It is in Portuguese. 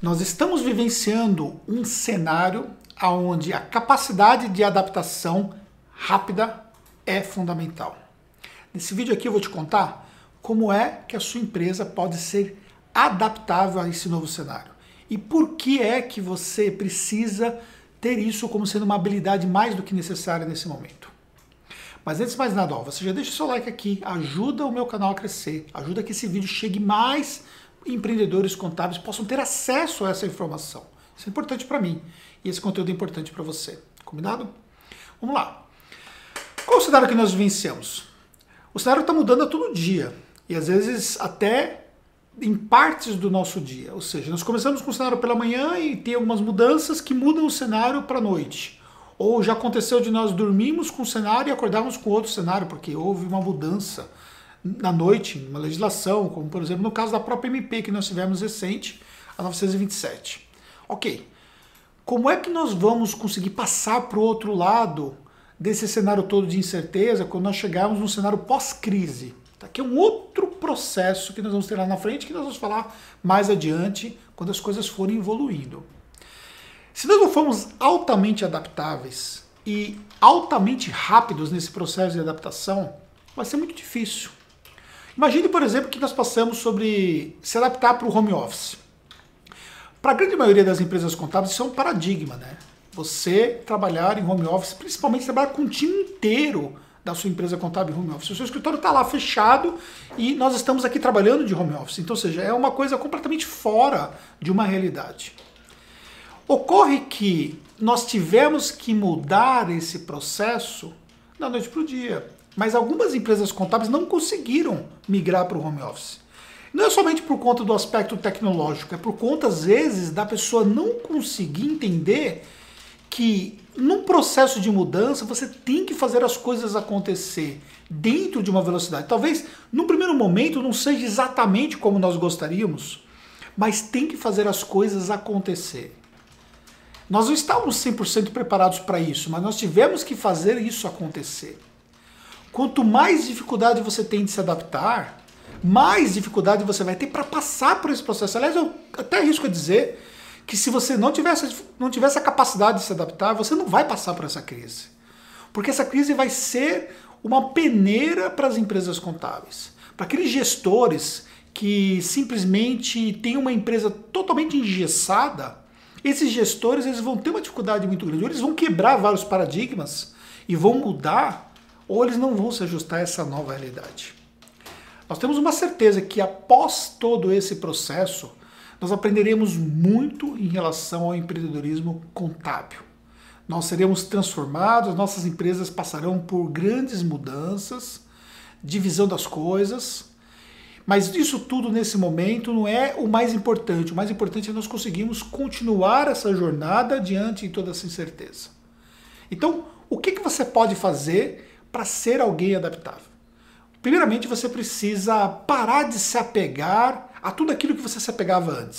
Nós estamos vivenciando um cenário onde a capacidade de adaptação rápida é fundamental. Nesse vídeo aqui eu vou te contar como é que a sua empresa pode ser adaptável a esse novo cenário e por que é que você precisa ter isso como sendo uma habilidade mais do que necessária nesse momento. Mas antes de mais nada, ó, você já deixa o seu like aqui, ajuda o meu canal a crescer, ajuda que esse vídeo chegue mais empreendedores contábeis possam ter acesso a essa informação. Isso é importante para mim e esse conteúdo é importante para você. Combinado? Vamos lá. Qual o cenário que nós vivenciamos? O cenário está mudando a todo dia e às vezes até em partes do nosso dia. Ou seja, nós começamos com o cenário pela manhã e tem algumas mudanças que mudam o cenário para a noite. Ou já aconteceu de nós dormirmos com um cenário e acordarmos com outro cenário, porque houve uma mudança na noite, uma legislação, como por exemplo no caso da própria MP que nós tivemos recente, a 927. Ok. Como é que nós vamos conseguir passar para o outro lado desse cenário todo de incerteza quando nós chegarmos num cenário pós-crise? Tá? Que é um outro processo que nós vamos ter lá na frente, que nós vamos falar mais adiante, quando as coisas forem evoluindo. Se nós não formos altamente adaptáveis e altamente rápidos nesse processo de adaptação, vai ser muito difícil. Imagine, por exemplo, que nós passamos sobre se adaptar para o home office. Para a grande maioria das empresas contábeis, isso é um paradigma, né? Você trabalhar em home office, principalmente trabalhar com o time inteiro da sua empresa contábil home office. O seu escritório está lá fechado e nós estamos aqui trabalhando de home office. Então, ou seja, é uma coisa completamente fora de uma realidade. Ocorre que nós tivemos que mudar esse processo da noite para o dia. Mas algumas empresas contábeis não conseguiram migrar para o home office. Não é somente por conta do aspecto tecnológico, é por conta, às vezes, da pessoa não conseguir entender que num processo de mudança você tem que fazer as coisas acontecer dentro de uma velocidade. Talvez no primeiro momento não seja exatamente como nós gostaríamos, mas tem que fazer as coisas acontecer. Nós não estávamos 100% preparados para isso, mas nós tivemos que fazer isso acontecer. Quanto mais dificuldade você tem de se adaptar, mais dificuldade você vai ter para passar por esse processo. Aliás, eu até arrisco a dizer que se você não tivesse, não tivesse a capacidade de se adaptar, você não vai passar por essa crise. Porque essa crise vai ser uma peneira para as empresas contábeis. Para aqueles gestores que simplesmente têm uma empresa totalmente engessada, esses gestores eles vão ter uma dificuldade muito grande. Eles vão quebrar vários paradigmas e vão mudar ou eles não vão se ajustar a essa nova realidade. Nós temos uma certeza que após todo esse processo, nós aprenderemos muito em relação ao empreendedorismo contábil. Nós seremos transformados, nossas empresas passarão por grandes mudanças, divisão das coisas, mas isso tudo nesse momento não é o mais importante. O mais importante é nós conseguirmos continuar essa jornada diante de toda essa incerteza. Então, o que, que você pode fazer para ser alguém adaptável? Primeiramente, você precisa parar de se apegar a tudo aquilo que você se apegava antes.